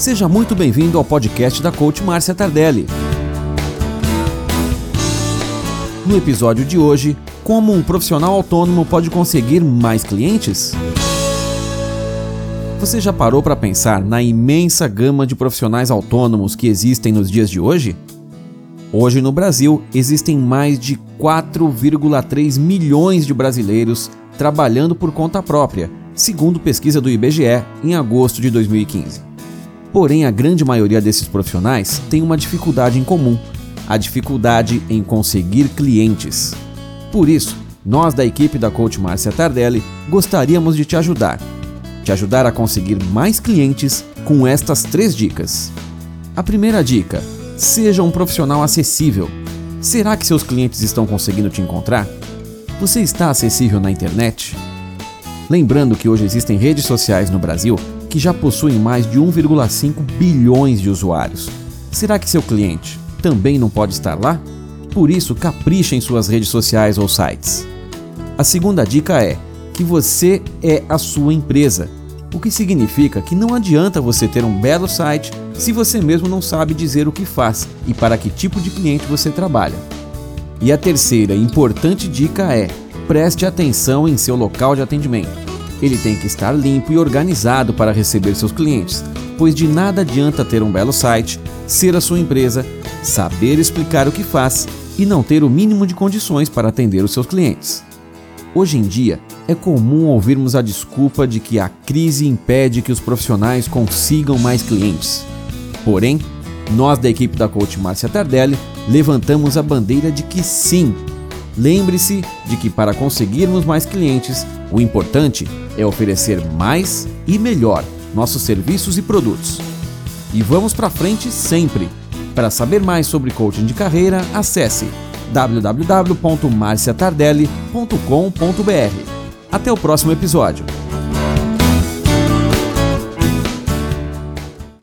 Seja muito bem-vindo ao podcast da coach Márcia Tardelli. No episódio de hoje, como um profissional autônomo pode conseguir mais clientes? Você já parou para pensar na imensa gama de profissionais autônomos que existem nos dias de hoje? Hoje no Brasil existem mais de 4,3 milhões de brasileiros trabalhando por conta própria, segundo pesquisa do IBGE em agosto de 2015. Porém, a grande maioria desses profissionais tem uma dificuldade em comum: a dificuldade em conseguir clientes. Por isso, nós da equipe da Coach Márcia Tardelli gostaríamos de te ajudar te ajudar a conseguir mais clientes com estas três dicas. A primeira dica: seja um profissional acessível. Será que seus clientes estão conseguindo te encontrar? Você está acessível na internet? Lembrando que hoje existem redes sociais no Brasil que já possuem mais de 1,5 bilhões de usuários. Será que seu cliente também não pode estar lá? Por isso, capricha em suas redes sociais ou sites. A segunda dica é que você é a sua empresa o que significa que não adianta você ter um belo site se você mesmo não sabe dizer o que faz e para que tipo de cliente você trabalha. E a terceira importante dica é: preste atenção em seu local de atendimento. Ele tem que estar limpo e organizado para receber seus clientes, pois de nada adianta ter um belo site, ser a sua empresa, saber explicar o que faz e não ter o mínimo de condições para atender os seus clientes. Hoje em dia, é comum ouvirmos a desculpa de que a crise impede que os profissionais consigam mais clientes. Porém, nós da equipe da coach Márcia Tardelli levantamos a bandeira de que sim. Lembre-se de que para conseguirmos mais clientes, o importante é oferecer mais e melhor nossos serviços e produtos. E vamos para frente sempre. Para saber mais sobre coaching de carreira, acesse www.marciatardelli.com.br. Até o próximo episódio.